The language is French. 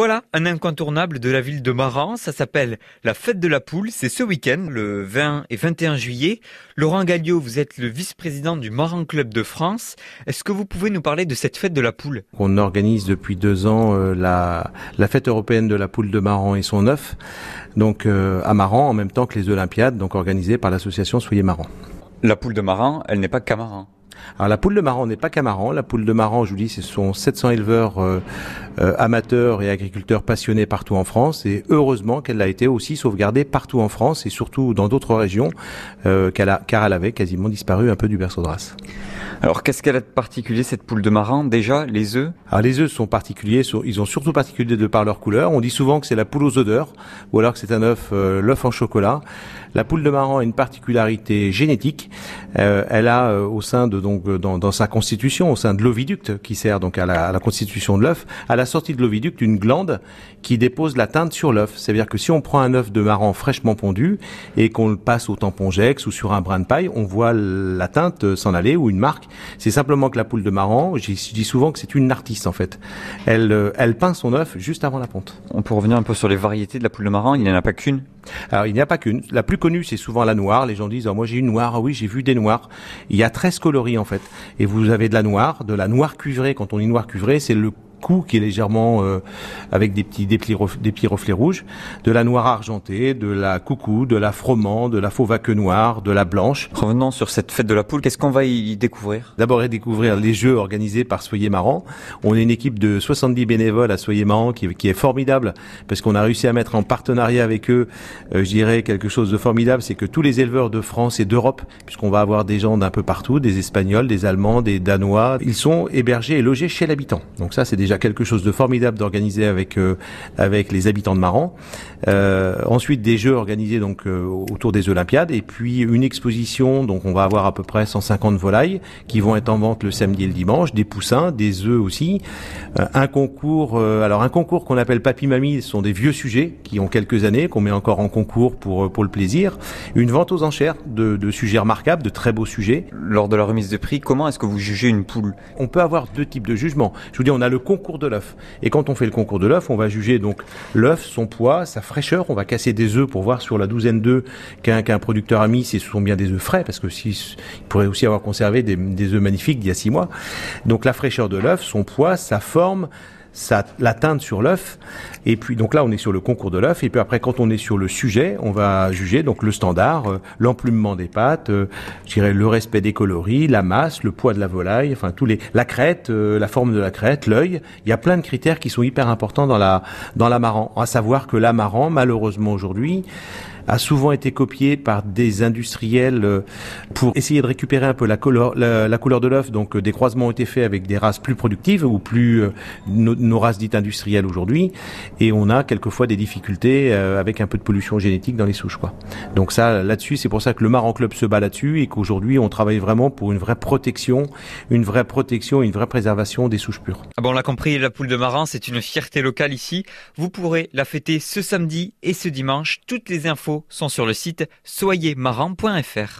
Voilà un incontournable de la ville de Maran. Ça s'appelle la fête de la poule. C'est ce week-end, le 20 et 21 juillet. Laurent Galliot, vous êtes le vice-président du Maran Club de France. Est-ce que vous pouvez nous parler de cette fête de la poule? On organise depuis deux ans euh, la, la fête européenne de la poule de Maran et son œuf, donc euh, à Maran en même temps que les Olympiades, donc organisées par l'association Soyez Maran. La poule de Maran, elle n'est pas qu'à Maran. Alors la poule de Maran n'est pas qu'à Maran. La poule de Maran, je vous dis, ce sont 700 éleveurs euh, euh, amateurs et agriculteurs passionnés partout en France. Et heureusement qu'elle a été aussi sauvegardée partout en France et surtout dans d'autres régions, euh, a, car elle avait quasiment disparu un peu du berceau de race. Alors qu'est-ce qu'elle a de particulier cette poule de Maran Déjà, les œufs? Alors les œufs sont particuliers, ils ont surtout particulier de par leur couleur. On dit souvent que c'est la poule aux odeurs, ou alors que c'est un œuf, euh, l'œuf en chocolat. La poule de Maran a une particularité génétique. Euh, elle a euh, au sein de donc dans, dans, sa constitution, au sein de l'oviducte qui sert donc à la, constitution de l'œuf, à la sortie de l'oviducte, une glande qui dépose la teinte sur l'œuf. C'est-à-dire que si on prend un œuf de Maran fraîchement pondu et qu'on le passe au tampon Jex ou sur un brin de paille, on voit la teinte s'en aller ou une marque. C'est simplement que la poule de Maran, je dis souvent que c'est une artiste en fait. Elle, euh, elle peint son œuf juste avant la ponte. On peut revenir un peu sur les variétés de la poule de Maran. Il n'y en a pas qu'une. Alors il n'y a pas qu'une. La plus connue, c'est souvent la noire. Les gens disent oh, moi j'ai une noire. Ah oui, j'ai vu des noirs. Il y a 13 coloris en fait. Et vous avez de la noire, de la noire cuivrée. Quand on dit noire cuivrée, c'est le cou qui est légèrement euh, avec des petits des petits, des petits reflets rouges, de la noire argentée, de la coucou, de la froment, de la fauve queue noire, de la blanche. Revenons sur cette fête de la poule, qu'est-ce qu'on va y découvrir? D'abord, découvrir les jeux organisés par Soyez Marrant. On est une équipe de 70 bénévoles à Soyez Marrant qui, qui est formidable parce qu'on a réussi à mettre en partenariat avec eux, euh, je dirais quelque chose de formidable, c'est que tous les éleveurs de France et d'Europe, puisqu'on va avoir des gens d'un peu partout, des Espagnols, des Allemands, des Danois, ils sont hébergés et logés chez l'habitant. Donc ça, c'est déjà quelque chose de formidable d'organiser avec euh, avec les habitants de Maran. Euh, ensuite des jeux organisés donc euh, autour des Olympiades et puis une exposition donc on va avoir à peu près 150 volailles qui vont être en vente le samedi et le dimanche, des poussins, des œufs aussi, un concours alors un concours qu'on appelle Papy Mamie, ce sont des vieux sujets qui ont quelques années qu'on met encore en concours pour pour le plaisir, une vente aux enchères de, de sujets remarquables, de très beaux sujets. Lors de la remise de prix, comment est-ce que vous jugez une poule? On peut avoir deux types de jugements. Je vous dis on a le concours de l'œuf. Et quand on fait le concours de l'œuf, on va juger donc l'œuf, son poids, sa fraîcheur. On va casser des œufs pour voir sur la douzaine d'œufs qu'un qu'un producteur a mis si ce sont bien des œufs frais, parce que si, il pourrait aussi avoir conservé des, des œufs magnifiques d'il y a six mois. Donc la fraîcheur de l'œuf, son poids, sa forme, ça, la teinte sur l'œuf. Et puis donc là, on est sur le concours de l'œuf. Et puis après, quand on est sur le sujet, on va juger donc le standard, euh, l'emplumement des pattes, euh, je dirais le respect des coloris, la masse, le poids de la volaille, enfin tous les, la crête, euh, la forme de la crête, l'œil. Il y a plein de critères qui sont hyper importants dans la dans l'amaran. À savoir que l'amaran, malheureusement aujourd'hui, a souvent été copié par des industriels euh, pour essayer de récupérer un peu la couleur, la, couleur de l'œuf. Donc euh, des croisements ont été faits avec des races plus productives ou plus euh, nos, races dites industrielles aujourd'hui, et on a quelquefois des difficultés avec un peu de pollution génétique dans les souches. Quoi. Donc ça, là-dessus, c'est pour ça que le Maran Club se bat là-dessus et qu'aujourd'hui on travaille vraiment pour une vraie protection, une vraie protection, une vraie préservation des souches pures. Ah bon, on l'a compris, la poule de Maran, c'est une fierté locale ici. Vous pourrez la fêter ce samedi et ce dimanche. Toutes les sont sur le site soyezmarrant.fr.